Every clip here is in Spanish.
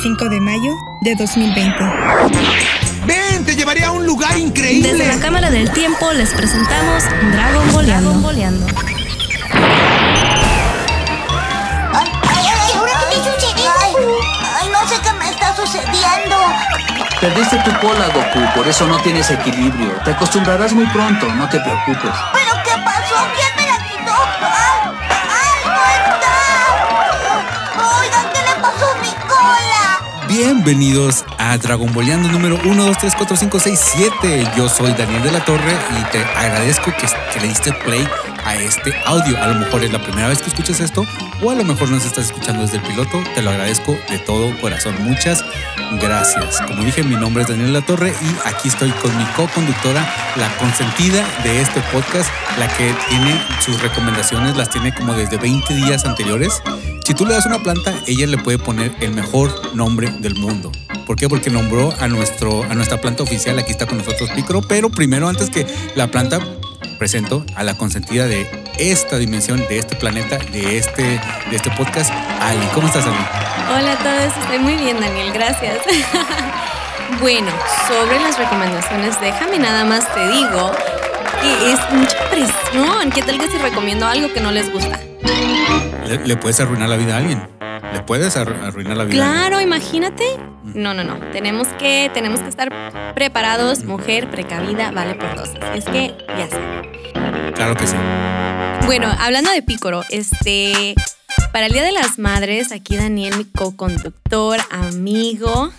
25 de mayo de 2020. ¡Ven! ¡Te llevaré a un lugar increíble! Desde la Cámara del Tiempo les presentamos Dragon Boleando. Boleando. Ay, ay, ay, ¿ahora qué sucedió? Ay, no sé qué me está sucediendo. Perdiste tu cola, Goku, por eso no tienes equilibrio. Te acostumbrarás muy pronto, no te preocupes. ¿Pero Bienvenidos a Dragon Boleando número 1, 2, 3, 4, 5, 6, 7. Yo soy Daniel de la Torre y te agradezco que, que le diste play a este audio. A lo mejor es la primera vez que escuchas esto o a lo mejor nos estás escuchando desde el piloto. Te lo agradezco de todo corazón. Muchas gracias. Como dije, mi nombre es Daniel de la Torre y aquí estoy con mi co-conductora, la consentida de este podcast, la que tiene sus recomendaciones, las tiene como desde 20 días anteriores. Si tú le das una planta, ella le puede poner el mejor nombre del mundo. ¿Por qué? Porque nombró a, nuestro, a nuestra planta oficial. Aquí está con nosotros Picro. Pero primero, antes que la planta, presento a la consentida de esta dimensión, de este planeta, de este, de este podcast, Ali. ¿Cómo estás, Ali? Hola a todos, estoy muy bien, Daniel, gracias. bueno, sobre las recomendaciones, déjame nada más te digo que es mucha presión. ¿Qué tal que si recomiendo algo que no les gusta? ¿Le, le puedes arruinar la vida a alguien? ¿Le puedes arru- arruinar la vida? Claro, imagínate. No, no, no. Tenemos que, tenemos que estar preparados. Mujer precavida vale por dos. Es que ya sé. Claro que sí. Bueno, hablando de Pícoro, este. Para el Día de las Madres, aquí Daniel, mi co-conductor, amigo,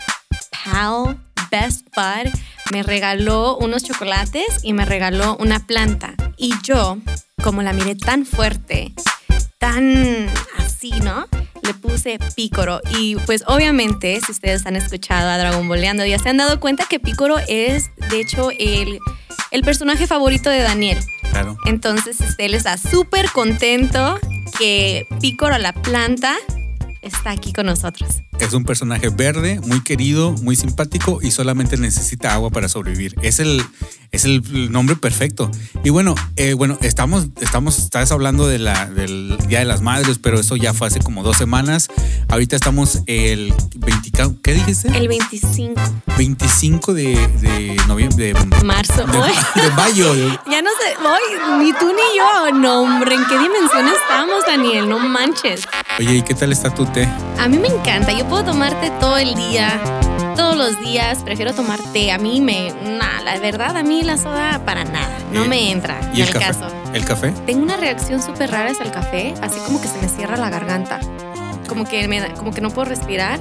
pal, best bud, me regaló unos chocolates y me regaló una planta. Y yo, como la miré tan fuerte, tan así, ¿no? Le puse Pícoro. Y pues obviamente, si ustedes han escuchado a Dragon Boleando, ya se han dado cuenta que Pícoro es, de hecho, el, el personaje favorito de Daniel. Claro. Entonces, este, él está súper contento que Pícoro la planta está aquí con nosotros. Es un personaje verde, muy querido, muy simpático y solamente necesita agua para sobrevivir. Es el, es el nombre perfecto. Y bueno, eh, bueno, estamos, estamos, estás hablando de la, del Día de las Madres, pero eso ya fue hace como dos semanas. Ahorita estamos el 20, ¿qué dijiste? El 25 25 de, de noviembre, de, marzo. de, de mayo. ya no sé, ay, ni tú ni yo. No, hombre, ¿en qué dimensión estamos, Daniel? No manches. Oye, ¿y qué tal está tu té? A mí me encanta. Yo puedo tomarte todo el día, todos los días. Prefiero tomar té. A mí me. Nah, la verdad, a mí la soda para nada. No ¿Y- me entra. ¿Y en el el caso. ¿El café? Tengo una reacción súper rara hacia el café, así como que se me cierra la garganta. Como que, me como que no puedo respirar.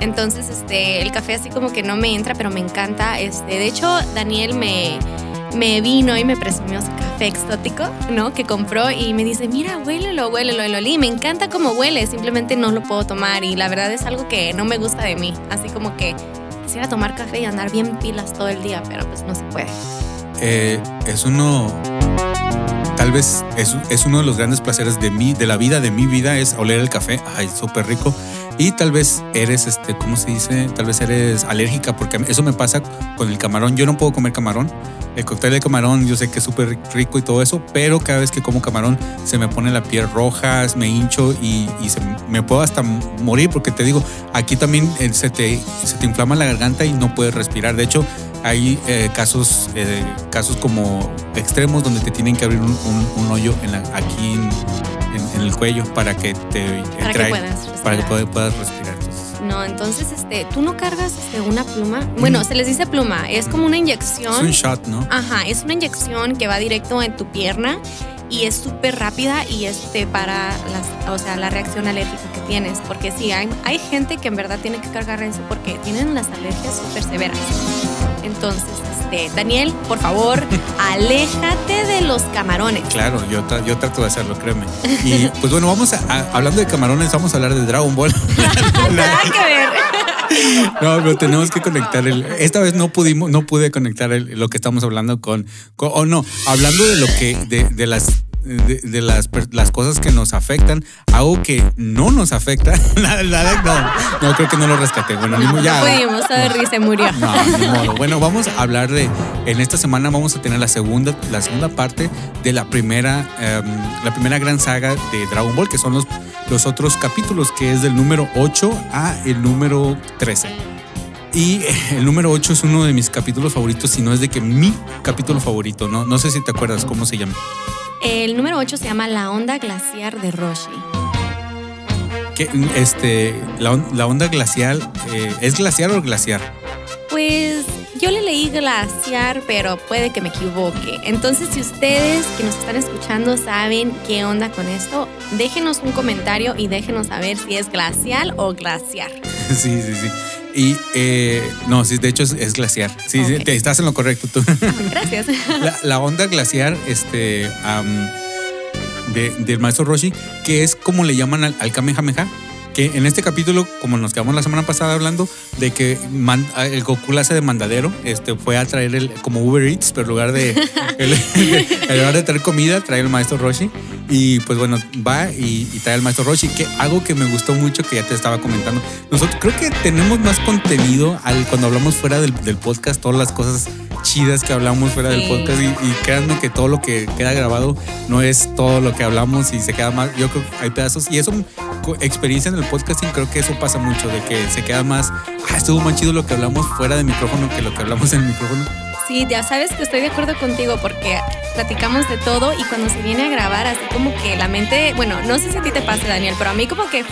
Entonces, este, el café así como que no me entra, pero me encanta. Este, de hecho, Daniel me, me vino y me presumió su café exótico, ¿no? Que compró y me dice, mira, huélelo, huélelo, y lo olí. Me encanta cómo huele, simplemente no lo puedo tomar y la verdad es algo que no me gusta de mí. Así como que quisiera tomar café y andar bien pilas todo el día, pero pues no se puede. eh, es uno, tal vez es, uno de los grandes placeres de mí, de la vida, de mi vida, es oler el café, ay, súper rico. Y tal vez eres, este, ¿cómo se dice? Tal vez eres alérgica, porque eso me pasa con el camarón. Yo no puedo comer camarón. El cóctel de camarón, yo sé que es súper rico y todo eso, pero cada vez que como camarón se me pone la piel roja, me hincho y, me puedo hasta morir, porque te digo, aquí también eh, se te, se te inflama la garganta y no puedes respirar. De hecho, hay eh, casos, eh, casos como extremos donde te tienen que abrir un, un- un hoyo en la- aquí en, en- en el cuello para que te Para que puedas para que respirar. pueda- puedas respirar. Entonces, No, entonces, este, tú no cargas este, una pluma. Bueno, se les dice pluma, es como una es un inyección. shot, ¿no? Ajá, es una inyección que va directo en tu pierna y es súper rápida y este para las, o sea, la reacción alérgica que tienes. Porque sí, hay, hay gente que en verdad tiene que cargar eso porque tienen las alergias súper severas. Entonces, este, Daniel, por favor, aléjate de los camarones. Claro, yo, tra- yo trato de hacerlo, créeme. Y pues bueno, vamos a, a- hablando de camarones, vamos a hablar de Dragon Ball. Nada que ver. No, pero tenemos que conectar el. Esta vez no pudimos, no pude conectar el- lo que estamos hablando con, con- o no, hablando de lo que, de, de las de, de las, las cosas que nos afectan, algo que no nos afecta. Nada, nada, no, no, creo que no lo rescaté. Bueno, No, mismo ya. no pudimos, sorry, se murió. No, ni modo. Bueno, vamos a hablar de. En esta semana vamos a tener la segunda, la segunda parte de la primera, em, la primera gran saga de Dragon Ball, que son los, los otros capítulos, que es del número 8 a el número 13. Y el número 8 es uno de mis capítulos favoritos, si no es de que mi capítulo favorito, ¿no? No sé si te acuerdas cómo se llama. El número 8 se llama La onda glaciar de Roshi. Este, la onda glacial, eh, ¿es glaciar o glaciar? Pues yo le leí glaciar, pero puede que me equivoque. Entonces, si ustedes que nos están escuchando saben qué onda con esto, déjenos un comentario y déjenos saber si es glacial o glaciar. Sí, sí, sí. Y eh, no, sí, de hecho es, es glaciar. Sí, sí, te- estás en lo correcto tú. Gracias. La, la onda glaciar este, am, de- del maestro Roshi, que es como le llaman al, al Kamehameha, que en este capítulo, como nos quedamos la semana pasada hablando, de que man- el Goku la hace de mandadero, este, fue a traer el, como Uber Eats, pero en lugar de, el- en lugar de traer comida, trae el maestro Roshi. Y pues bueno, va y, y trae al maestro Roshi, que algo que me gustó mucho, que ya te estaba comentando. Nosotros creo que tenemos más contenido al, cuando hablamos fuera del, del podcast, todas las cosas chidas que hablamos fuera del podcast y, y créanme que todo lo que queda grabado no es todo lo que hablamos y se queda más, yo creo que hay pedazos. Y eso, experiencia en el podcasting, creo que eso pasa mucho, de que se queda más, ah, estuvo más chido lo que hablamos fuera de micrófono que lo que hablamos en el micrófono. Sí, ya sabes que estoy de acuerdo contigo porque platicamos de todo y cuando se viene a grabar así como que la mente, bueno, no sé si a ti te pasa Daniel, pero a mí como que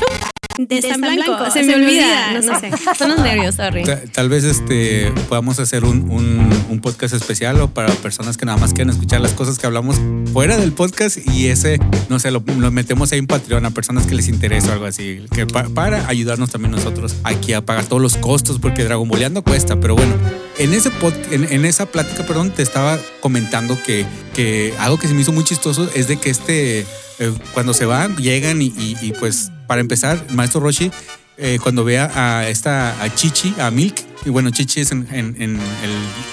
está en blanco, se, me olvida, no, sé, son los nervios, sorry. Ta- Tal vez este podamos hacer un, un- un podcast especial o para personas que nada más quieren escuchar las cosas que hablamos fuera del podcast y ese, no sé, lo, lo metemos ahí en Patreon a personas que les interesa o algo así, que pa- para ayudarnos también nosotros aquí a pagar todos los costos porque Dragon Balleando cuesta, pero bueno, en, ese pod- en, en esa plática, perdón, te estaba comentando que, que algo que se me hizo muy chistoso es de que este, eh, cuando se van, llegan y, y- y, pues para empezar, maestro Roshi eh, cuando vea a esta a Chichi, a Milk, y bueno, Chichi es en, el,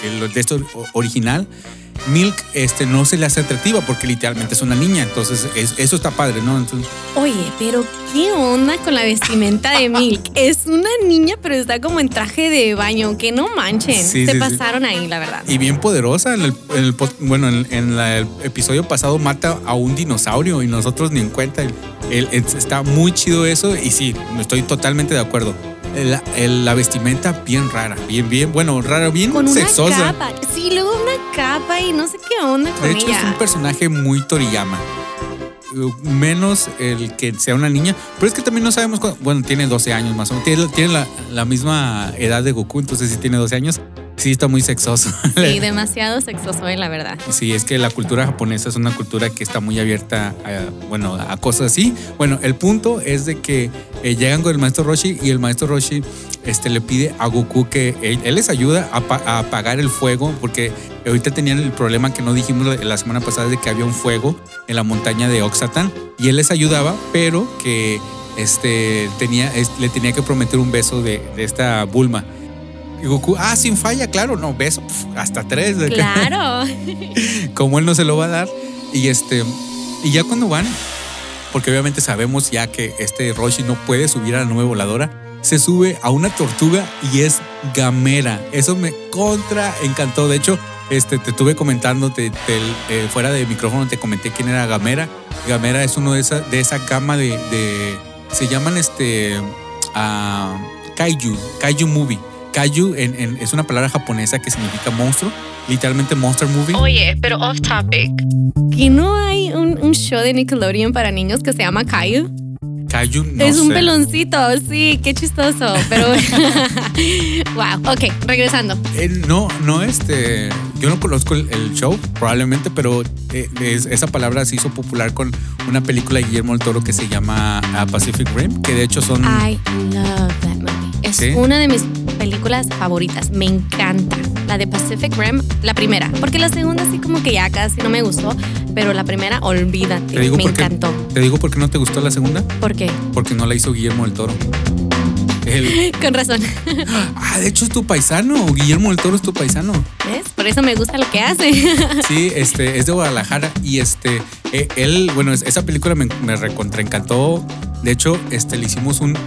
el de esto original. Milk este, no se le hace atractiva porque literalmente es una niña, entonces es- eso está padre, ¿no? Entonces, Oye, pero ¿qué onda con la vestimenta de Milk? Es una niña, pero está como en traje de baño, que no manchen. Sí, Se sí, sí. pasaron ahí, la verdad. y bien poderosa, en el, en el pod- bueno, en, en la- el episodio pasado mata a un dinosaurio y nosotros ni en cuenta. El- el- es- está muy chido eso y sí, estoy totalmente de acuerdo. La, vestimenta bien rara, bien, bien, bueno, rara, bien Con una sexosa. capa. Sí, luego una capa y no sé qué onda con De hecho, es un personaje muy Toriyama. Menos el que sea una niña. Pero es que también no sabemos cuándo- Bueno, tiene 12 años más o menos. Tiene, tiene la, la misma edad de Goku, entonces sí tiene 12 años. Sí, está muy sexoso. Sí, demasiado sexoso, eh, la verdad. Sí, es que la cultura japonesa es una cultura que está muy abierta a, bueno, a cosas así. Bueno, el punto es de que eh, llegan con el maestro Roshi y el maestro Roshi este, le pide a Goku que él, él les ayuda a, pa- a apagar el fuego porque ahorita tenían el problema que no dijimos la, semana pasada de que había un fuego en la montaña de Oxatan y él les ayudaba, pero que este, tenía, le tenía que prometer un beso de, de esta Bulma. Y Goku, ah, sin falla, claro, no, beso, pf, hasta tres. de Claro. como él no se lo va a dar. Y este, y ya cuando van, porque obviamente sabemos ya que este Roshi no puede subir a la nube voladora, se sube a una tortuga y es gamera. Eso me contra encantó. De hecho, este, te estuve comentando, te- te- eh, fuera de micrófono te comenté quién era Gamera. Gamera es uno de esa, de esa gama de, de- se llaman este, ah, Kaiju, Kaiju Movie. Kaiju en- en- es una palabra japonesa que significa monstruo, literalmente Monster Movie. Oye, pero off topic. ¿Que no hay un, un show de Nickelodeon para niños que se llama Caillou? Kaiju, no es un sé. peloncito, sí, qué chistoso. Pero. wow, ok, regresando. Eh, no, no, este. Yo no conozco el, el show, probablemente, pero eh, es- esa palabra se hizo popular con una película de Guillermo del Toro que se llama ah, Pacific Rim, que de hecho son. I love that movie. Es ¿Sí? una de mis películas favoritas. Me encanta. La de Pacific Rim, la primera. Porque la segunda sí como que ya casi no me gustó. Pero la primera, olvídate. me encantó. Te digo por qué no te gustó la segunda, ¿Por qué? porque no la hizo Guillermo del Toro. el- Con razón. ah, de hecho es tu paisano. Guillermo del Toro es tu paisano. ¿Ves? Por eso me gusta lo que hace. Sí, este, es de Guadalajara y este, eh, él, bueno, es- esa película me, me recontraencantó. De hecho, este, le hicimos un,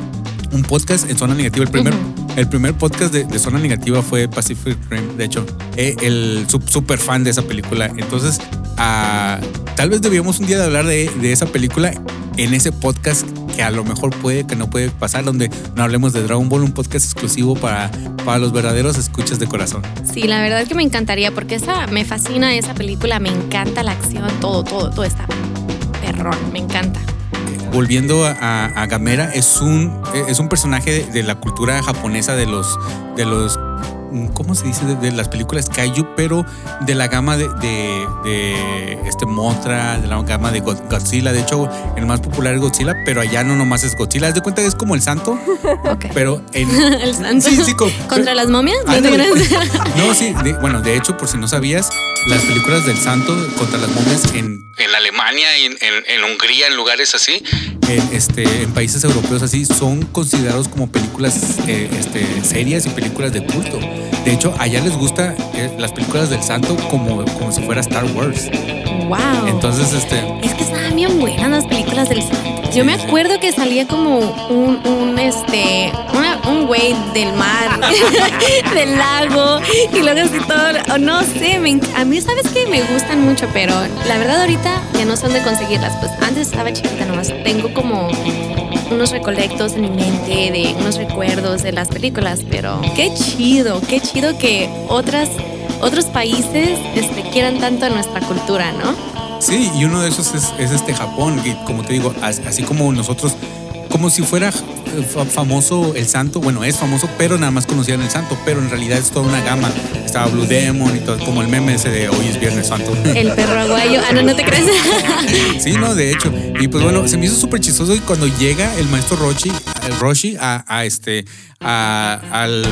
un podcast en Zona Negativa. El primer, el primer podcast de, de Zona Negativa fue Pacific Rim. De hecho, eh, el su- super fan de esa película. Entonces, ah, tal vez debíamos un día de hablar de, de esa película en ese podcast que a lo mejor puede, que no puede pasar, donde no hablemos de Dragon Ball, un podcast exclusivo para, para los verdaderos escuchas de corazón. Sí, la verdad que me encantaría porque esa me fascina esa película, me encanta la acción, todo, todo, todo está perrón, me encanta. Volviendo a, Gamera, es un, es un personaje de, de la cultura japonesa de los, de los, ¿cómo se dice? De, de las películas Kaiju, pero de la gama de, de, de este Mothra, de la gama de God- Godzilla. De hecho, el más popular es Godzilla, pero allá no nomás es Godzilla. Haz de cuenta que es como el santo, Ok. pero en... El santo. Sí, sí, co- ¿Contra las momias? ¿No te Ándale. creas? No, sí, de- bueno, de hecho, por si no sabías, las películas del santo contra las momias en, en Alemania en- en Hungría, en lugares así, en, este, en países europeos así, son considerados como películas eh, este, serias y películas de culto. De hecho, allá les gusta eh, las películas del santo como, como si fuera Star Wars. wow. Entonces, este, Es que estaban bien buenas las películas del santo. Yo me acuerdo que salía como un, un este, una- un güey del mar, del lago, y luego así todo, no sé, me a mí sabes que me gustan mucho, pero la verdad ahorita ya no son de conseguirlas. Pues antes estaba chiquita nomás, tengo como unos recolectos en mi mente de unos recuerdos de las películas, pero qué chido, qué chido que otras, otros países este, quieran tanto nuestra cultura, ¿no? Sí, y uno de esos es, es este Japón, que como te digo, as- así como nosotros, como si fuera eh, fa- famoso el santo, bueno, es famoso, pero nada más conocían el santo, pero en realidad es toda una gama. Estaba Blue Demon y todo, como el meme ese de hoy es Viernes Santo. El perro aguayo. Ah, no, no te crees. Sí, no, de hecho. Y pues bueno, se me hizo súper chistoso y cuando llega el maestro Roshi, el Roshi a, a este, a, al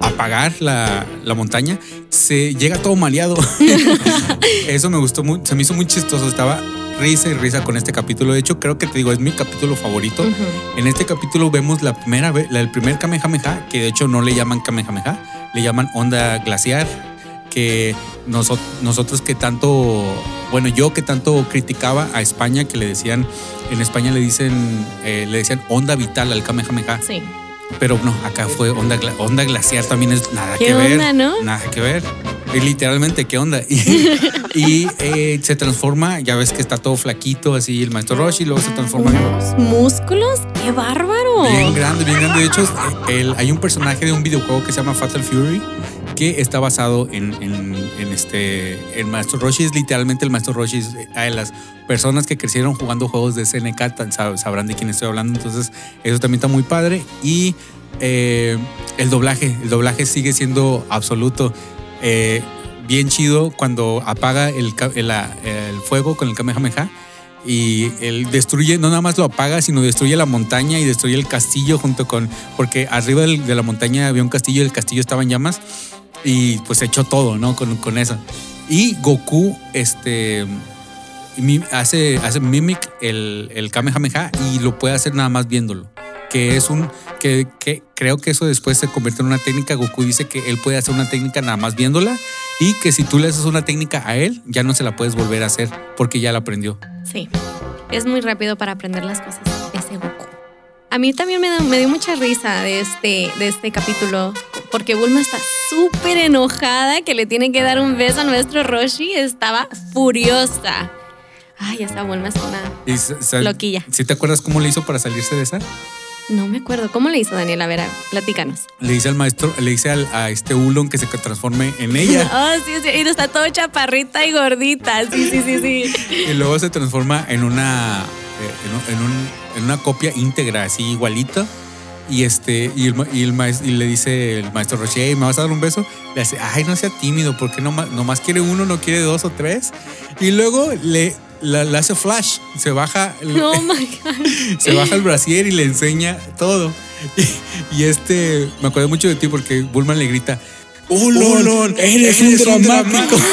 apagar la, la montaña, se llega todo maleado. Eso me gustó mucho, se me hizo muy chistoso. Estaba risa y risa con este capítulo. De hecho, creo que te digo, es mi capítulo favorito. En este capítulo vemos la primera vez, el primer Kamehameha, que de hecho no le llaman Kamehameha, le llaman onda glaciar, que noso- nosotros que tanto, bueno, yo que tanto criticaba a España, que le decían, en España le dicen, eh, le decían onda vital al Kamehameha, Sí. pero no, acá fue onda, gla- onda glaciar también es nada ¿Qué que ver. onda, no? Nada que ver. Y literalmente, ¿qué onda? Y, y, eh, se transforma, ya ves que está todo flaquito, así el maestro Roshi, luego se transforma en músculos. ¡Qué bárbaro! Bien grande, bien grande. De hecho, eh, el- hay un personaje de un videojuego que se llama Fatal Fury que está basado en, en- en este. El maestro Roshi es literalmente el maestro Roshi. Eh, a las personas que crecieron jugando juegos de SNK sabrán de quién estoy hablando. Entonces, eso también está muy padre. Y eh, el doblaje, el doblaje sigue siendo absoluto. Eh, bien chido cuando apaga el, el- fuego con el Kamehameha y él destruye, no nada más lo apaga, sino destruye la montaña y destruye el castillo junto con, porque arriba de la montaña había un castillo y el castillo estaba en llamas y pues echó todo, ¿no? Con, con eso. Y Goku, este, hace, hace mimic el, el Kamehameha y lo puede hacer nada más viéndolo. Que es un, que, que creo que eso después se convierte en una técnica. Goku dice que él puede hacer una técnica nada más viéndola y que si tú le haces una técnica a él, ya no se la puedes volver a hacer porque ya la aprendió. Sí. Es muy rápido para aprender las cosas. Ese Goku. A mí también me, da- me dio mucha risa de este, de este capítulo. Porque Bulma está súper enojada que le tiene que dar un beso a nuestro Roshi. Estaba furiosa. Ay, esa Bulma es una. Y, Loquilla. ¿Sí te acuerdas cómo le hizo para salirse de esa? No me acuerdo. ¿Cómo le hizo Daniela? A ver, platícanos. Le dice al maestro, le dice al- a este Ulon que se transforme en ella. Oh, sí, sí. Y está todo chaparrita y gordita. Sí, sí, sí, sí. y luego se transforma en una, eh, en, un- en un- en una copia íntegra, así igualita. Y este, y, el, ma- y, el maes- y le dice el maestro Roche, "Hey, ¿me vas a dar un beso? Le dice, ay, no sea tímido, porque nomás, nomás quiere uno, no quiere dos o tres. Y luego le, la- le hace flash, se baja, el- Oh my God. se baja el brasier y le enseña todo. Y, y este, me acuerdo mucho de ti porque Bulma le grita, Ulon, eres, un dramático.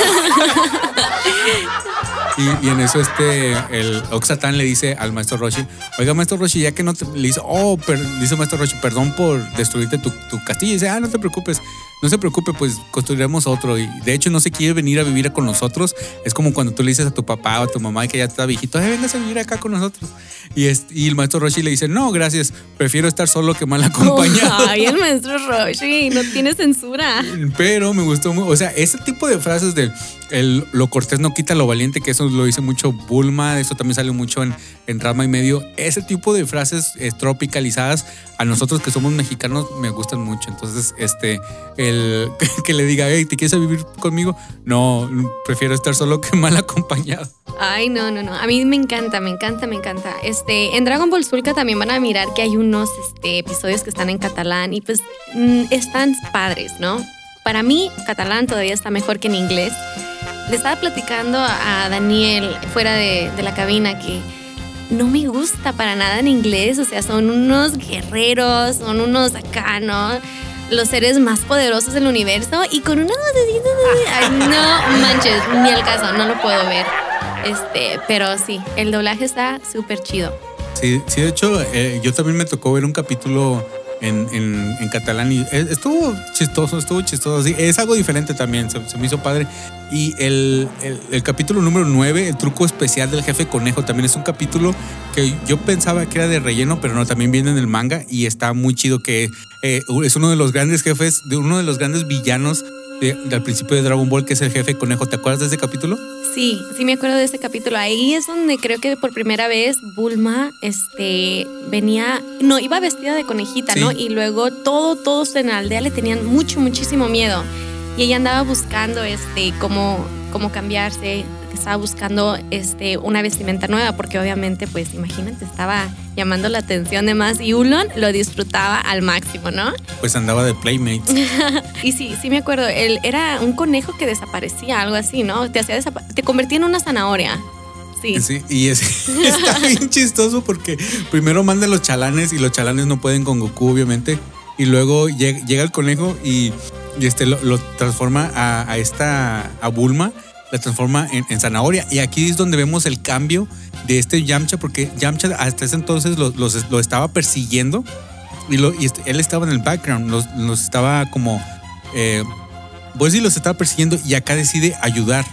Y, y en eso este, el Oxatán le dice al maestro Roshi, oiga maestro Roshi, ya que no te, le dice, oh, per- dice maestro Roshi, perdón por destruirte tu, tu castillo. Y dice, ah, no te preocupes, no se preocupe, pues construiremos otro. Y de hecho no se quiere venir a vivir con nosotros. Es como cuando tú le dices a tu papá o a tu mamá que ya está viejito, ay, vengas a vivir acá con nosotros. Y, es- y el maestro Roshi le dice, no, gracias, prefiero estar solo que mal acompañado. Ay, el maestro Roshi, no tiene censura. Pero me gustó mucho, o sea, ese tipo de frases de el, lo cortés no quita lo valiente, que lo dice mucho Bulma, eso también sale mucho en, en y Medio. Ese tipo de frases eh, tropicalizadas a nosotros que somos mexicanos me gustan mucho. Entonces, este, el que le diga, hey, ¿te quieres vivir conmigo? No, prefiero estar solo que mal acompañado. Ay, no, no, no. A mí me encanta, me encanta, me encanta. Este, en Dragon Ball Zulka también van a mirar que hay unos este, episodios que están en catalán y pues mm, están padres, ¿no? Para mí, catalán todavía está mejor que en inglés. Le estaba platicando a Daniel fuera de, la cabina que no me gusta para nada en inglés. O sea, son unos guerreros, son unos acá, ¿no? Los seres más poderosos del universo y con una Ay, no manches, ni el caso, no lo puedo ver. Este, pero sí, el doblaje está súper chido. Sí, sí, de hecho, eh, yo también me tocó ver un capítulo en, en- en catalán y eh, estuvo chistoso, estuvo chistoso. Sí, es algo diferente también, se, se me hizo padre. Y el, el- el capítulo número 9, el truco especial del jefe conejo, también es un capítulo que yo pensaba que era de relleno, pero no, también viene en el manga y está muy chido que eh, es uno de los grandes jefes, de uno de los grandes villanos de- del principio de Dragon Ball, que es el jefe conejo. ¿Te acuerdas de ese capítulo? Sí, sí me acuerdo de ese capítulo. Ahí es donde creo que por primera vez Bulma este, venía, no, iba vestida de conejita, Sí. ¿no? Y luego todo, todos en la aldea le tenían mucho, muchísimo miedo. Y ella andaba buscando este, cómo, cómo cambiarse, que estaba buscando este, una vestimenta nueva, porque obviamente, pues imagínate, estaba llamando la atención de más y Ulon lo disfrutaba al máximo, ¿no? Pues andaba de Playmate. Y sí, sí me acuerdo, él era un conejo que desaparecía, algo así, ¿no? Te hacía te convertía en una zanahoria. Sí. Sí, y es, está bien chistoso porque primero manda los chalanes y los chalanes no pueden con Goku, obviamente. Y luego llega, llega el conejo y, y este lo, lo transforma a, a esta, a Bulma, la transforma en, en zanahoria. Y aquí es donde vemos el cambio de este Yamcha, porque Yamcha hasta ese entonces lo, los- lo estaba persiguiendo y, lo, y este- él estaba en el background, los, los estaba como, eh, pues sí, los estaba persiguiendo y acá decide ayudar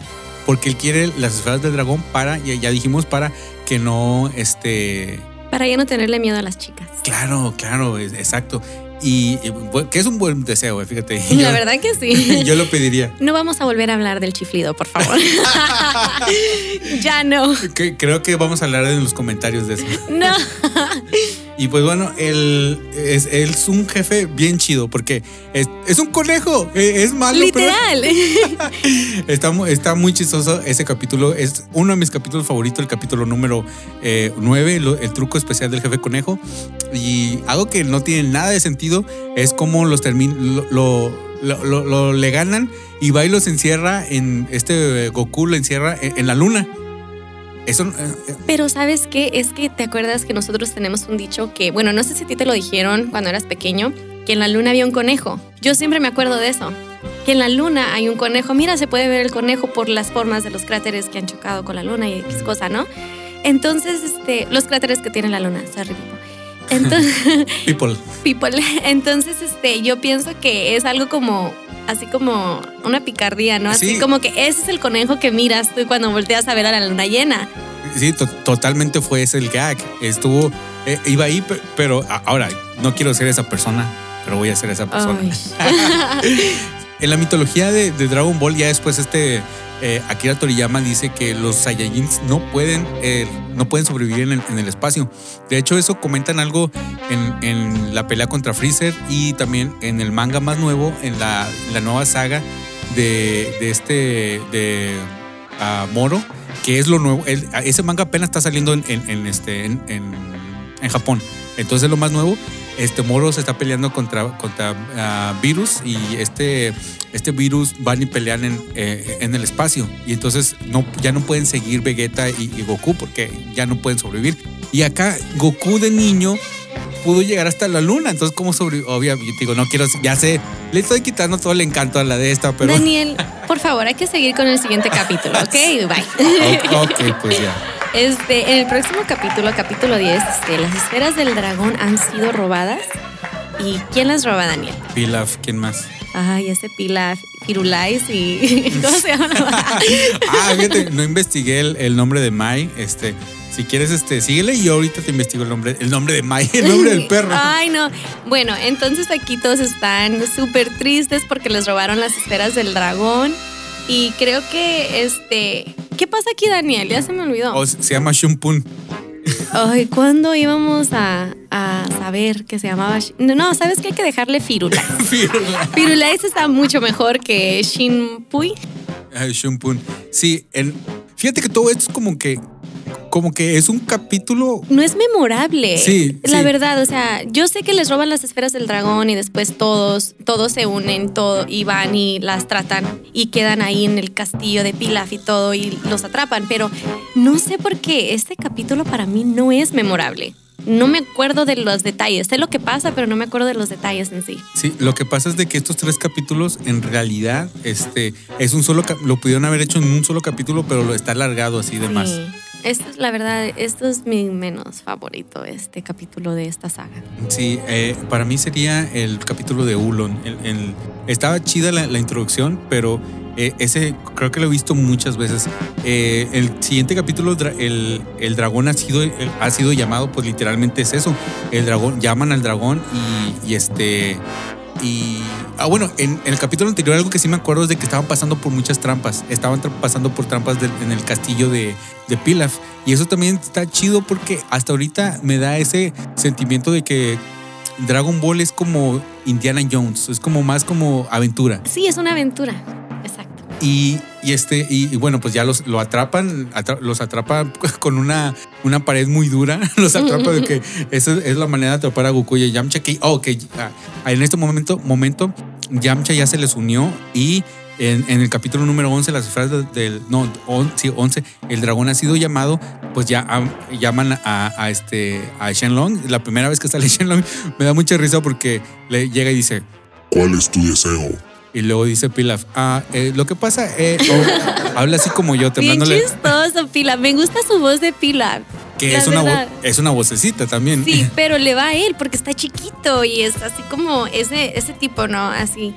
porque él quiere las esferas del dragón para, ya, ya dijimos, para que no, este, Para ya no tenerle miedo a las chicas. claro, claro, es- exacto. Y, bu- que es un buen deseo, eh, fíjate. La verdad que sí. Yo lo pediría. No vamos a volver a hablar del chiflido, por favor. ya no. Que- creo que vamos a hablar en los comentarios de eso. No. Y pues bueno, él es, él es un jefe bien chido porque es, es un conejo, eh, es malo. pero- Literal. Está, mu- está muy chistoso ese capítulo. Es uno de mis capítulos favoritos, el capítulo número 9, el truco especial del jefe conejo. Y algo que no tiene nada de sentido es cómo los termin lo, lo, lo- lo- lo- le ganan y va y los encierra en este eh, Goku lo encierra en, en la luna. Eso eh, eh, Pero ¿sabes qué? Es que te acuerdas que nosotros tenemos un dicho que, bueno, no sé si a ti te lo dijeron cuando eras pequeño, que en la luna había un conejo. Yo siempre me acuerdo de eso. Que en la luna hay un conejo. Mira, se puede ver el conejo por las formas de los cráteres que han chocado con la luna y X cosa, ¿no? Entonces, este, los cráteres que tiene la luna, sorry, people. Entonces, people. people. Entonces, este, yo pienso que es algo como, así como una picardía, ¿no? Así Sí. como que ese es el conejo que miras tú cuando volteas a ver a la luna llena. Sí, to- totalmente fue ese el gag. Estuvo, eh, iba ahí, pe- pero ahora no quiero ser esa persona, pero voy a ser esa persona. En la mitología de, de Dragon Ball, ya después este eh, Akira Toriyama dice que los Saiyajins no pueden, eh, no pueden sobrevivir en el, espacio. De hecho, eso comentan algo en, la pelea contra Freezer y también en el manga más nuevo, en la, nueva saga de, este de ah, Moro, que es lo nuevo. Ese manga apenas está saliendo en, en- en este, en, Japón. Entonces, lo más nuevo este Moro se está peleando contra, contra ah, virus y este, este virus van y pelean en, eh, en el espacio. Y entonces no, ya no pueden seguir Vegeta y, y Goku porque ya no pueden sobrevivir. Y acá Goku de niño pudo llegar hasta la luna. Entonces, ¿cómo sobrevivió? Obviamente, digo, no quiero, ya sé, le estoy quitando todo el encanto a la de esta, pero... Daniel, por favor, hay que seguir con el siguiente capítulo, ¿ok? Bye. Ok, pues ya. Este, en el próximo capítulo, capítulo 10, este, las esferas del dragón han sido robadas. ¿Y quién las roba, Daniel? Pilaf, ¿quién más? Ay, ese pila Firulais y. ¿Cómo se llama? Ah, fíjate, no investigué el, el nombre de Mai. Este, si quieres, este, síguele y yo ahorita te investigo el nombre, el nombre de Mai, el nombre del perro. Ay, no. Bueno, entonces aquí todos están súper tristes porque les robaron las esferas del dragón. Y creo que, este. ¿Qué pasa aquí, Daniel? Ya se me olvidó. O se llama Shumpun. Ay, ¿cuándo íbamos a, a saber que se llamaba? Sh- No, no, ¿sabes que hay que dejarle Firulais? Firulais está mucho mejor que Shinpui. Shumpun. Sí, en- fíjate que todo esto es como que, como que es un capítulo. No es memorable. Sí, La sí. verdad, o sea, yo sé que les roban las esferas del dragón y después todos, todos se unen, todo, y van y las tratan y quedan ahí en el castillo de Pilaf y todo y los atrapan, pero no sé por qué este capítulo para mí no es memorable. No me acuerdo de los detalles. Sé lo que pasa, pero no me acuerdo de los detalles en sí. Sí, lo que pasa es de que estos tres capítulos en realidad este, es un solo, lo pudieron haber hecho en un solo capítulo, pero lo está alargado así de más. Esto es la verdad, esto es mi menos favorito, este capítulo de esta saga. Sí, eh, para mí sería el capítulo de Ulon. El- el- estaba chida la, la introducción, pero eh, ese creo que lo he visto muchas veces. Eh, el siguiente capítulo, el, el dragón ha sido, el- ha sido llamado, pues literalmente es eso. El dragón, llaman al dragón y, y este. Y. Ah, bueno, en, el capítulo anterior algo que sí me acuerdo es de que estaban pasando por muchas trampas. Estaban pasando por trampas en el castillo de, de Pilaf. Y eso también está chido porque hasta ahorita me da ese sentimiento de que Dragon Ball es como Indiana Jones. Es como más como aventura. Sí, es una aventura. Y, y este, y, y bueno, pues ya los lo atrapan, atra- los atrapa con una, una pared muy dura. Los atrapa de que esa es la manera de atrapar a Goku y a Yamcha. Que, oh, que ah, en este momento, momento, Yamcha ya se les unió y en, en el capítulo número 11, las esferas del, del- no, on- sí, 11, el dragón ha sido llamado, pues ya am- llaman a, a este, a Shenlong. La primera vez que sale Shenlong me da mucha risa porque le llega y dice, ¿Cuál es tu deseo? Y luego dice Pilaf, ah, eh, lo que pasa es, habla así como yo, Bien temblándole, chistoso, Pila. Me gusta su voz de Pila. que la es una, es una vocecita también. Sí, pero le va a él porque está chiquito y es así como ese, ese tipo, ¿no? Así.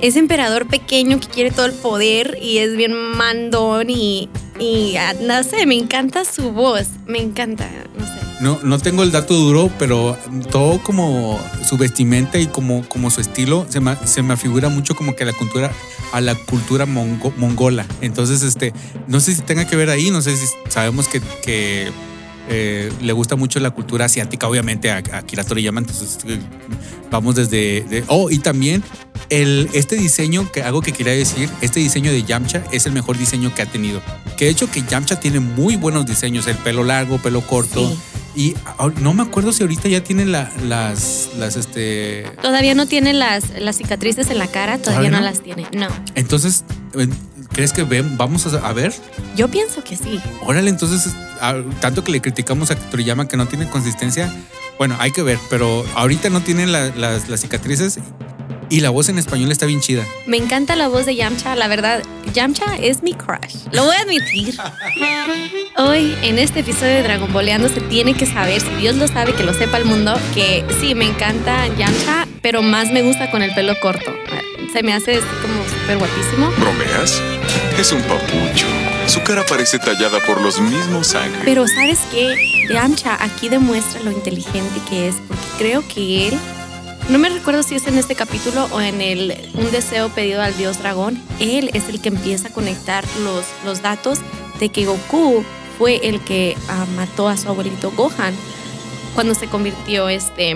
Es emperador pequeño que quiere todo el poder y es bien mandón y, y ah, no sé, me encanta su voz. Me encanta, no sé. No, no tengo el dato duro, pero todo como su vestimenta y como, como su estilo se me, se me afigura mucho como que la cultura, a la cultura mongo- mongola. Entonces, este, no sé si tenga que ver ahí, no sé si sabemos que, eh, le gusta mucho la cultura asiática, obviamente a, a Toriyama, entonces eh, vamos desde... de- oh, y también el, este diseño, que algo que quería decir, este diseño de Yamcha es el mejor diseño que ha tenido. Que de hecho que Yamcha tiene muy buenos diseños, el pelo largo, pelo corto. Sí. Y ah, no me acuerdo si ahorita ya tiene la- las, las, este... Todavía no tiene las, las cicatrices en la cara, todavía ¿Todavía no? no? las tiene. No. Entonces, ¿crees que ven, vamos a, ver? Yo pienso que sí. Órale, entonces, ah, tanto que le criticamos a Toriyama que no tiene consistencia, bueno, hay que ver, pero ahorita no tiene la- las, las cicatrices y la voz en español está bien chida. Me encanta la voz de Yamcha, la verdad. Yamcha es mi crush. Lo voy a admitir. Hoy, en este episodio de Dragon Balleando, se tiene que saber, si Dios lo sabe, que lo sepa el mundo, que sí, me encanta Yamcha, pero más me gusta con el pelo corto. Se me hace como súper guapísimo. ¿Bromeas? Es un papucho. Su cara parece tallada por los mismos ángeles. Pero ¿sabes qué? Yamcha aquí demuestra lo inteligente que es, porque creo que él, no me recuerdo si es en este capítulo o en el Un deseo pedido al dios dragón, él es el que empieza a conectar los, los datos de que Goku fue el que ah, mató a su abuelito Gohan cuando se convirtió este,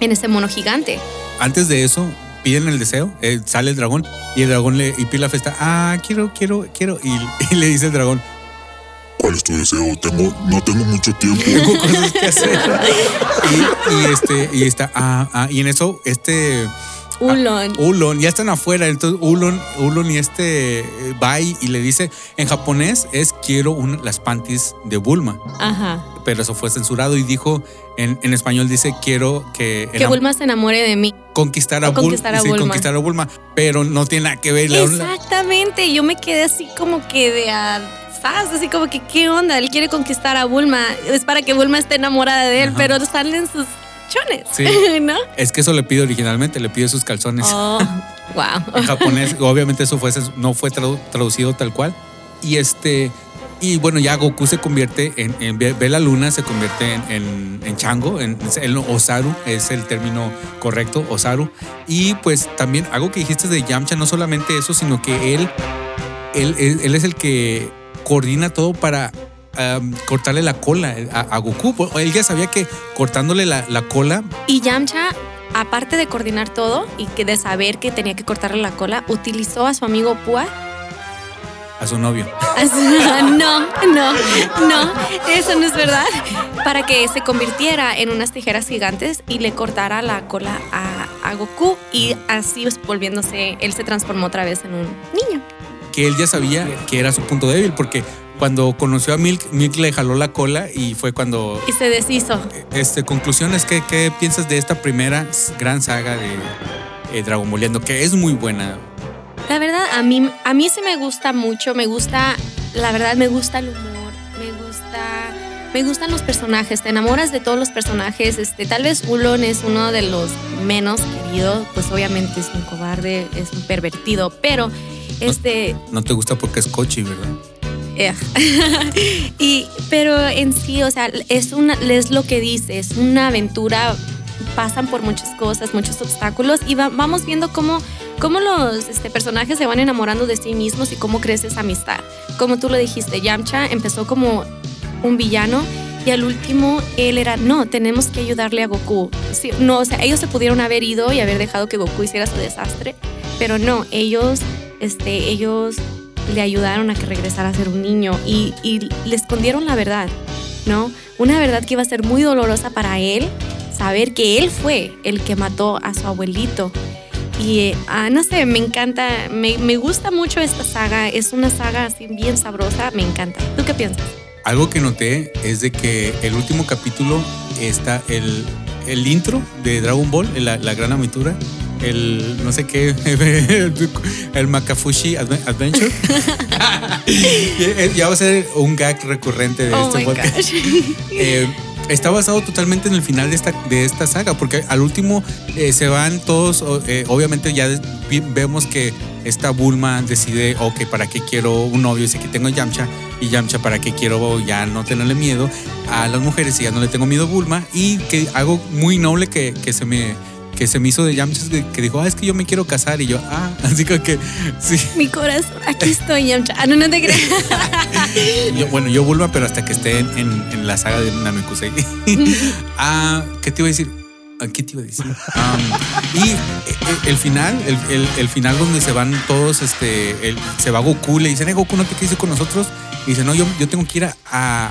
en ese mono gigante. Antes de eso, piden el deseo, eh, sale el dragón y el dragón le, y Pilaf está, ah, quiero, quiero, quiero. Y, y le dice el dragón, ¿Cuál es tu deseo? Tengo, no tengo mucho tiempo. tengo cosas que hacer. y, y este, y está, ah, ah, y en eso, este. Ulon. Ulon, ya están afuera, entonces Ulon, Ulon y este eh, va y, y le dice, en japonés es quiero un- las panties de Bulma. Ajá. Pero eso fue censurado y dijo, en, en español dice, quiero que, Que Bulma se enamore de mí. conquistar a, Bul- conquistar a sí, Bulma. conquistar a Bulma, pero no tiene nada que ver. la- Exactamente, yo me quedé así como que de a así como que qué onda, él quiere conquistar a Bulma, es para que Bulma esté enamorada de él, Ajá. pero salen sus chones, Sí. ¿no? Es que eso le pide originalmente, le pide sus calzones. Oh, wow. en japonés. Obviamente eso fue, no fue tradu- traducido tal cual. Y este. Y bueno, ya Goku se convierte en, en- ve, la luna, se convierte en, en, en chango, en, Osaru, es el término correcto, Osaru. Y pues también algo que dijiste de Yamcha, no solamente eso, sino que él, él, él, es el que coordina todo para cortarle la cola a, a Goku. Pues, Él ya sabía que cortándole la, la cola Y Yamcha, aparte de coordinar todo y que de saber que tenía que cortarle la cola, utilizó a su amigo Pua. A su novio. no, no, no, eso no es verdad. Para que se convirtiera en unas tijeras gigantes y le cortara la cola a, a Goku y así pues, volviéndose, él se transformó otra vez en un niño. que él ya sabía que era su punto débil, porque cuando conoció a Milk, Milk le jaló la cola y fue cuando... Y se deshizo. Este, conclusiones, ¿qué, qué piensas de esta primera gran saga de eh, Dragon Balleando? Que es muy buena. La verdad, a mí, a mí sí me gusta mucho, me gusta, la verdad, me gusta el humor, me gusta, me gustan los personajes, te enamoras de todos los personajes, este, tal vez Ulon es uno de los menos queridos, pues obviamente es un cobarde, es un pervertido, pero este, No te gusta porque es cochi, ¿verdad? y, pero en sí, o sea, es una, es lo que dice, es una aventura, pasan por muchas cosas, muchos obstáculos y va- vamos viendo cómo, cómo los este, personajes se van enamorando de sí mismos y cómo crece esa amistad. Como tú lo dijiste, Yamcha empezó como un villano y al último él era, no, tenemos que ayudarle a Goku. Sí, no, o sea, ellos se pudieron haber ido y haber dejado que Goku hiciera su desastre, pero no, ellos, este, ellos le ayudaron a que regresara a ser un niño y, y le escondieron la verdad, ¿no? Una verdad que iba a ser muy dolorosa para él, saber que él fue el que mató a su abuelito. Y eh, ah, no sé, me encanta, me, me gusta mucho esta saga, es una saga así bien sabrosa, me encanta. ¿Tú qué piensas? Algo que noté es de que el último capítulo está el, el intro de Dragon Ball, la, la gran aventura, el no sé qué, el Makafushi Adve- Adventure. ya va a ser un gag recurrente de Oh este podcast. Eh, está basado totalmente en el final de esta, de esta saga, porque al último eh, se van todos, eh, obviamente ya vemos que esta Bulma decide, ok, ¿para qué quiero un novio si aquí tengo Yamcha? Y Yamcha, ¿para qué quiero ya no tenerle miedo a las mujeres si ya no le tengo miedo a Bulma? Y que algo muy noble que, que se me... Que se me hizo de Yamcha que, dijo, ah, es que yo me quiero casar. Y yo, ah, así como que, sí. Mi corazón, aquí estoy, Yamcha. Ah, no, no te creas. Yo- bueno, yo Bulma, pero hasta que esté en, en- en la saga de Namekusei. ah, ¿qué te iba a decir? Ah, ¿Qué te iba a decir? Um, y eh, eh, el final, el, el- el final donde se van todos, este, el- se va Goku, le dicen, eh, Goku, ¿no te quieres ir con nosotros? Y dice, no, yo, yo tengo que ir a, a-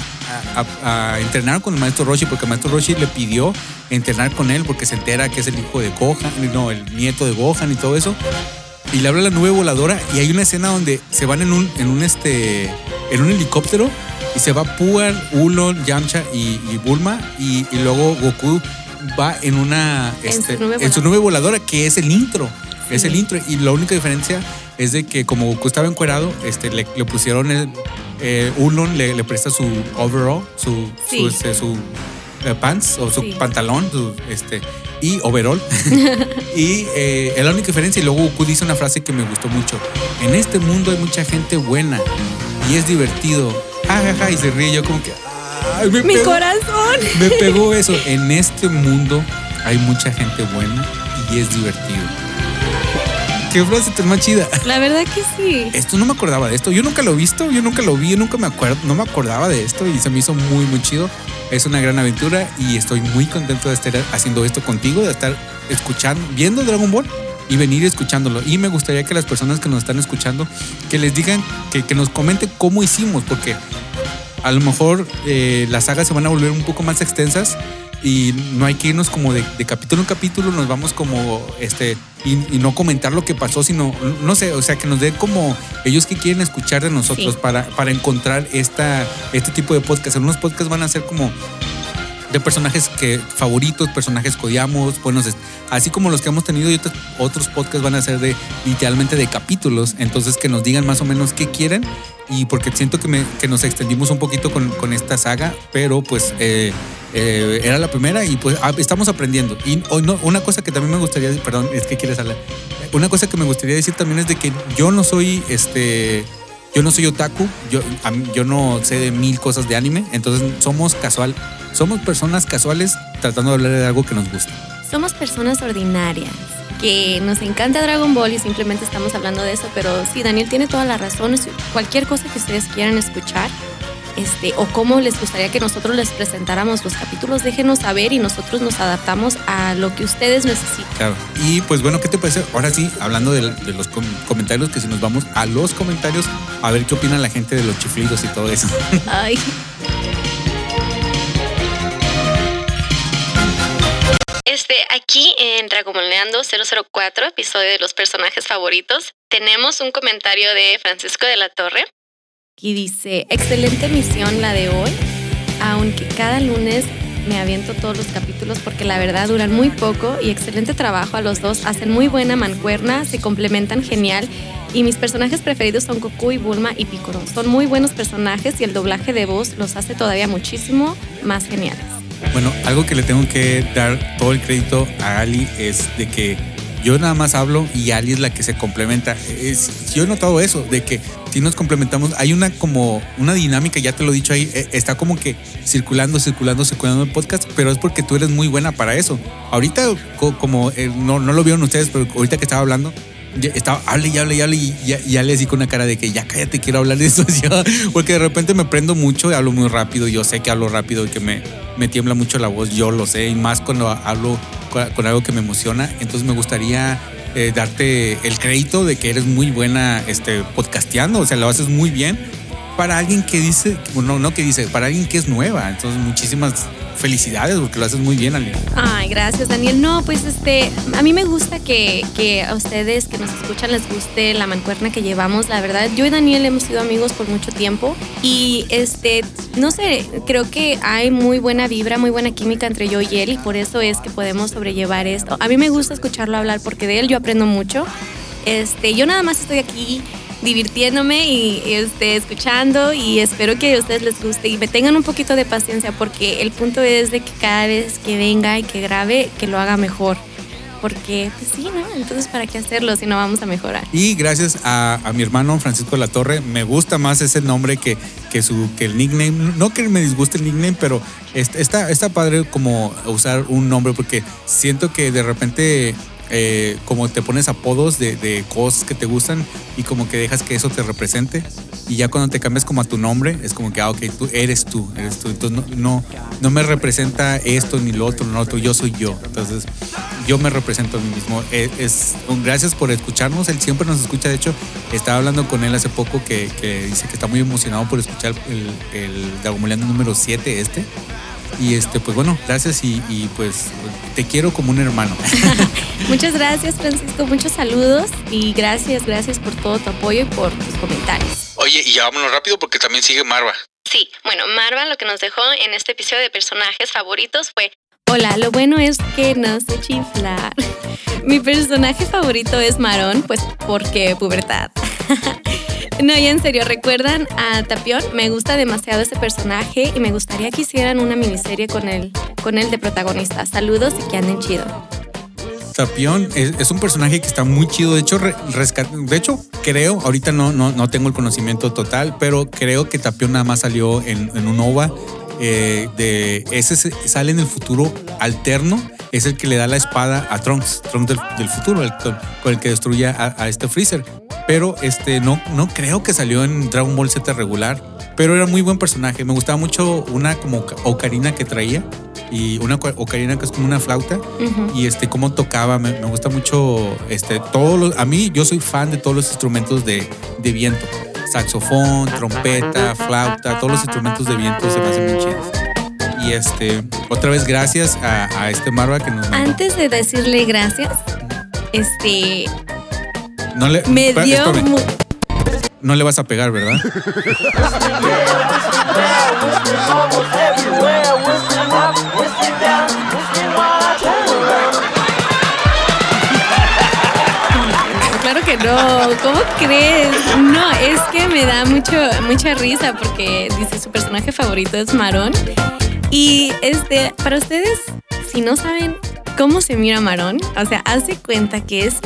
a- a entrenar con el maestro Roshi, porque el maestro Roshi le pidió entrenar con él porque se entera que es el hijo de Gohan, no, el nieto de Gohan y todo eso. Y le habla la nube voladora y hay una escena donde se van en un en un este en un helicóptero y se va Puar, Ulon, Yamcha y, y Bulma y, y luego Goku va en una En este, su nube en su nube voladora que es el intro es el intro. Y la única diferencia es de que como Goku estaba encuerado este le, le pusieron el eh, Ulon le, le presta su overall su Sí. su, este, su, eh, pants o su Sí. pantalón su, este y overall y eh, es la única diferencia. Y luego Goku dice una frase que me gustó mucho. En este mundo hay mucha gente buena y es divertido. Ja, ja, ja, y se ríe yo como que... ay, me, Mi pegó, corazón. me pegó eso. En este mundo hay mucha gente buena y es divertido. Qué frase tan más chida. La verdad que sí. Esto no me acordaba de esto. Yo nunca lo he visto, yo nunca lo vi, yo nunca me acuerdo, no me acordaba de esto y se me hizo muy, muy chido. Es una gran aventura y estoy muy contento de estar haciendo esto contigo, de estar escuchando, viendo Dragon Ball y venir escuchándolo. Y me gustaría que las personas que nos están escuchando, que les digan, que, que nos comenten cómo hicimos, porque a lo mejor eh, las sagas se van a volver un poco más extensas y no hay que irnos como de, de capítulo en capítulo, nos vamos como este y, y no comentar lo que pasó, sino no sé, o sea, que nos den como ellos que quieren escuchar de nosotros Sí. para, para encontrar esta, este tipo de podcast. Algunos podcasts van a ser como de personajes que favoritos, personajes que odiamos, buenos, así como los que hemos tenido y otros, podcasts van a ser de literalmente de capítulos, entonces que nos digan más o menos qué quieren y porque siento que, que nos extendimos un poquito con, con esta saga, pero pues eh, eh, era la primera y pues ah, estamos aprendiendo. Y hoy no, una cosa que también me gustaría, perdón, es que quieres hablar, una cosa que me gustaría decir también es de que yo no soy este... Yo no soy otaku, yo, yo no sé de mil cosas de anime, entonces somos casual, somos personas casuales tratando de hablar de algo que nos gusta. Somos personas ordinarias que nos encanta Dragon Ball y simplemente estamos hablando de eso, pero sí, Daniel tiene toda la razón. Cualquier cosa que ustedes quieran escuchar, este, o cómo les gustaría que nosotros les presentáramos los capítulos, déjenos saber y nosotros nos adaptamos a lo que ustedes necesitan. Claro. Y pues bueno, ¿qué te parece? Ahora sí, hablando de, de los com- comentarios, que si nos vamos a los comentarios, a ver qué opina la gente de los chiflidos y todo eso. Ay, Este, aquí en Dragomoleando 004, episodio de los personajes favoritos, tenemos un comentario de Francisco de la Torre. Y dice, excelente misión la de hoy, aunque cada lunes me aviento todos los capítulos porque la verdad duran muy poco y excelente trabajo a los dos, hacen muy buena mancuerna, se complementan genial y mis personajes preferidos son Goku y Bulma y Piccolo. Son muy buenos personajes y el doblaje de voz los hace todavía muchísimo más geniales. Bueno, algo que le tengo que dar todo el crédito a Ali es de que yo nada más hablo y Ali es la que se complementa. Es, yo he notado eso, de que si nos complementamos, hay una como una dinámica, ya te lo he dicho ahí, eh, está como que circulando, circulando, circulando el podcast, pero es porque tú eres muy buena para eso. Ahorita, co- como eh, no, no lo vieron ustedes, pero ahorita que estaba hablando, estaba, hable y hable y hable y ya, y Ale así con una cara de que ya cállate, quiero hablar de eso. porque de repente me prendo mucho y hablo muy rápido. Yo sé que hablo rápido y que me, me tiembla mucho la voz, yo lo sé, y más cuando hablo con, algo que me emociona. Entonces me gustaría eh, darte el crédito de que eres muy buena este, podcasteando, o sea, lo haces muy bien para alguien que dice, bueno, no que dice, para alguien que es nueva. Entonces muchísimas felicidades porque lo haces muy bien, Ale. Ay, gracias Daniel. No, pues este, a mí me gusta que, que a ustedes que nos escuchan les guste la mancuerna que llevamos. La verdad, yo y Daniel hemos sido amigos por mucho tiempo y este, no sé, creo que hay muy buena vibra, muy buena química entre yo y él y por eso es que podemos sobrellevar esto. A mí me gusta escucharlo hablar porque de él yo aprendo mucho. Este, yo nada más estoy aquí divirtiéndome y este, escuchando y espero que a ustedes les guste y me tengan un poquito de paciencia porque el punto es de que cada vez que venga y que grabe, que lo haga mejor. Porque, pues sí, ¿no? Entonces, ¿para qué hacerlo si no vamos a mejorar? Y gracias a, mi hermano Francisco de la Torre, me gusta más ese nombre que, que, su, que el nickname. No que me disguste el nickname, pero est- está, está padre como usar un nombre porque siento que de repente eh, como te pones apodos de, de cosas que te gustan y como que dejas que eso te represente. Y ya cuando te cambias como a tu nombre, es como que, ah, ok, tú eres tú, eres tú. Entonces no, no, no me representa esto ni lo otro, no lo otro, yo soy yo. Entonces yo me represento a mí mismo. Es, es gracias por escucharnos, él siempre nos escucha. De hecho, estaba hablando con él hace poco que, dice que está muy emocionado por escuchar el, el Dragomoleando número 7 este. Y este, pues bueno, gracias y, y pues te quiero como un hermano. Muchas gracias, Francisco. Muchos saludos y gracias, gracias por todo tu apoyo y por tus comentarios. Oye, y ya vámonos rápido porque también sigue Marva. Sí, bueno, Marva lo que nos dejó en este episodio de personajes favoritos fue Hola, lo bueno es que no sé chiflar. Mi personaje favorito es Marón, pues porque pubertad. No, y en serio, ¿recuerdan a Tapión? Me gusta demasiado ese personaje y me gustaría que hicieran una miniserie con él, con él de protagonista. Saludos y que anden chido. Tapión es, un personaje que está muy chido. De hecho, de hecho creo, ahorita no, no, no tengo el conocimiento total, pero creo que Tapión nada más salió en, en un OVA. Eh, de, ese se- sale en el futuro alterno. Es el que le da la espada a Trunks, Trunks del, del futuro, el, con el que destruye a, a este Freezer. Pero este, no, no creo que salió en Dragon Ball Z regular. Pero era muy buen personaje. Me gustaba mucho una como ocarina que traía. Y una ocarina que es como una flauta Ujú. y este cómo tocaba me, me gusta mucho este todos los a mí yo soy fan de todos los instrumentos de, de viento saxofón trompeta flauta todos los instrumentos de viento se me hacen muy Y este, otra vez gracias a, a este Marva que nos mandó. Antes de decirle gracias, este, No le, me espera, dio espérame. No le vas a pegar, ¿verdad? Claro que no, ¿cómo crees? No, es que me da mucho, mucha risa porque dice su personaje favorito es Marón. Y este, para ustedes, si no saben cómo se mira Marón, o sea, hace cuenta que es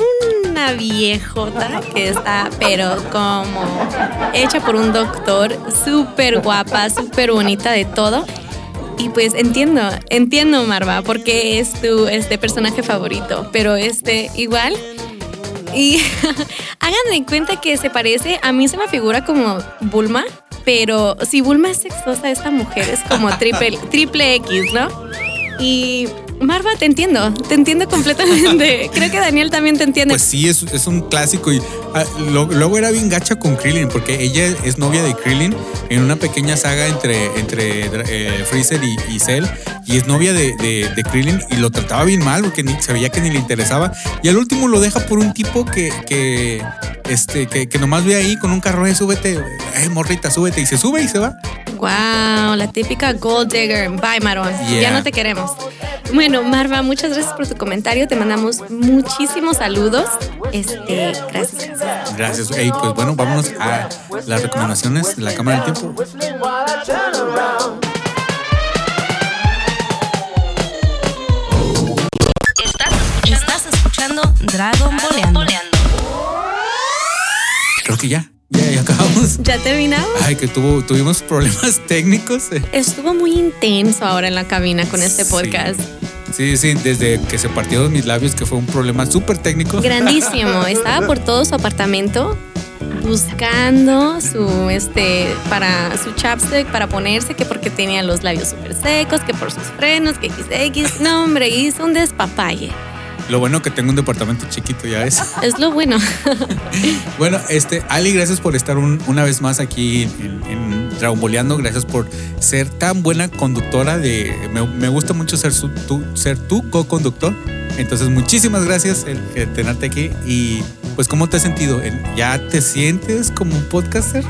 una viejota que está, pero como hecha por un doctor, súper guapa, súper bonita de todo. Y pues entiendo, entiendo Marva, porque es tu este personaje favorito, pero este igual y hagan de cuenta que se parece, a mí se me figura como Bulma, pero si Bulma es sexosa, esta mujer es como triple, triple X, ¿no? Y Marva, te entiendo, te entiendo completamente. Creo que Daniel también te entiende. Pues sí, es, es un clásico. Y ah, lo- luego era bien gacha con Krillin, porque ella es novia de Krillin en una pequeña saga entre, entre eh, Freezer y, y Cell. Y es novia de, de, de Krillin y lo trataba bien mal porque ni, se veía que ni le interesaba. Y al último lo deja por un tipo que, que, este, que, que nomás ve ahí con un carro, eh, súbete, eh, morrita, súbete. Y se sube y se va. Wow, la típica gold digger. Bye, Marón. Yeah. Ya no te queremos. Bueno, Marva, muchas gracias por tu comentario. Te mandamos muchísimos saludos. Este, gracias, gracias. Gracias. Ey, pues bueno, vámonos a las recomendaciones de la Cámara del Tiempo. Estás escuchando Dragon Boleando. Creo que ya, ya, ya acabamos. ¿Ya terminamos? Ay, que tuvo, tuvimos problemas técnicos. Estuvo muy intenso ahora en la cabina con este Sí. podcast. Sí, sí, desde que se partieron mis labios, que fue un problema súper técnico. Grandísimo. Estaba por todo su apartamento buscando su este para su chapstick para ponerse que porque tenía los labios súper secos, que por sus frenos, que XX. No, hombre, hizo un despapalle. Lo bueno que tengo un departamento chiquito, ya ves. Es lo bueno. Bueno, este, Ali, gracias por estar un- una vez más aquí en, en. Gracias por ser tan buena conductora de. Me, me gusta mucho ser su, tú, ser tu co-conductor. Entonces, muchísimas gracias el, el tenerte aquí. Y pues, ¿cómo te has sentido? ¿Ya te sientes como un podcaster?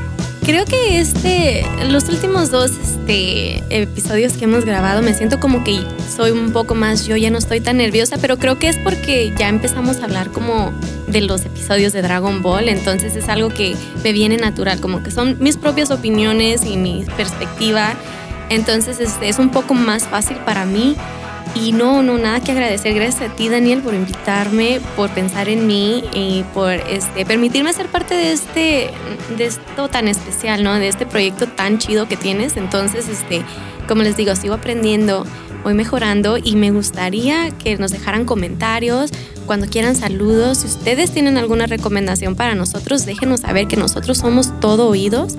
Creo que este, los últimos dos este, episodios que hemos grabado, me siento como que soy un poco más yo, ya no estoy tan nerviosa, pero creo que es porque ya empezamos a hablar como de los episodios de Dragon Ball, entonces es algo que me viene natural, como que son mis propias opiniones y mi perspectiva, entonces este, es un poco más fácil para mí. Y no, no, nada que agradecer. Gracias a ti, Daniel, por invitarme, por pensar en mí y por este, permitirme ser parte de este, de esto tan especial, ¿no? De este proyecto tan chido que tienes. Entonces, este, como les digo, sigo aprendiendo, voy mejorando y me gustaría que nos dejaran comentarios. Cuando quieran saludos, si ustedes tienen alguna recomendación para nosotros, déjenos saber que nosotros somos todo oídos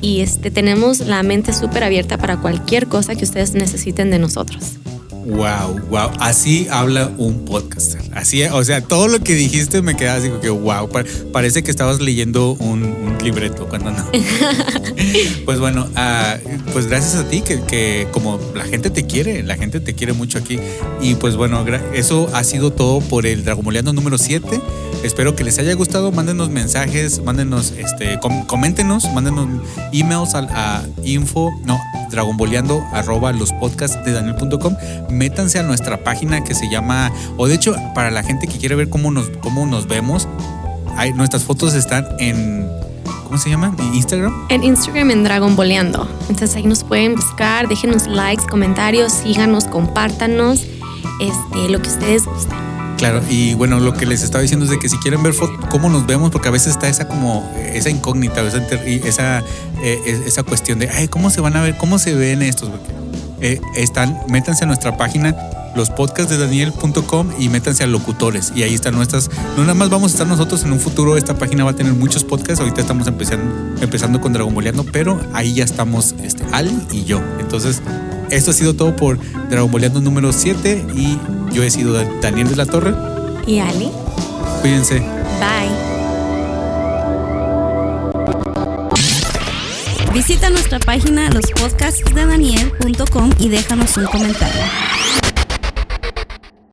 y este, tenemos la mente súper abierta para cualquier cosa que ustedes necesiten de nosotros. Wow, wow. Así habla un podcaster. Así, o sea, todo lo que dijiste me queda así como que wow. pa- parece que estabas leyendo un, un libreto cuando no. pues bueno, ah, pues gracias a ti que, que como la gente te quiere, la gente te quiere mucho aquí. Y pues bueno, eso ha sido todo por el Dragomoleando número 7. Espero que les haya gustado. Mándenos mensajes, mándenos, este, com- coméntenos, mándenos emails a, info, no, dragonboleando arroba los podcasts de daniel.com. Métanse a nuestra página que se llama, o de hecho, para la gente que quiere ver cómo nos, cómo nos vemos, hay, nuestras fotos están en, ¿cómo se llama? ¿En Instagram. En Instagram en Dragon Boleando. Entonces ahí nos pueden buscar, déjenos likes, comentarios, síganos, compártanos, este, lo que ustedes gusten. Claro, y bueno, lo que les estaba diciendo es de que si quieren ver cómo nos vemos, porque a veces está esa como, esa incógnita, esa, esa, eh, es- esa cuestión de, ay, ¿cómo se van a ver? ¿Cómo se ven estos? Porque, eh, están, métanse a nuestra página, los podcasts de daniel.com y métanse a locutores. Y ahí están nuestras, no nada más vamos a estar nosotros en un futuro, esta página va a tener muchos podcasts, ahorita estamos empezando, empezando con Dragon Boleando, pero ahí ya estamos, este, Ali y yo. Entonces, esto ha sido todo por Dragon Boleando número 7 y yo he sido Da- Daniel de la Torre. Y Ali, Cuídense. bye. Visita nuestra página lospodcastsdedaniel.com y déjanos un comentario.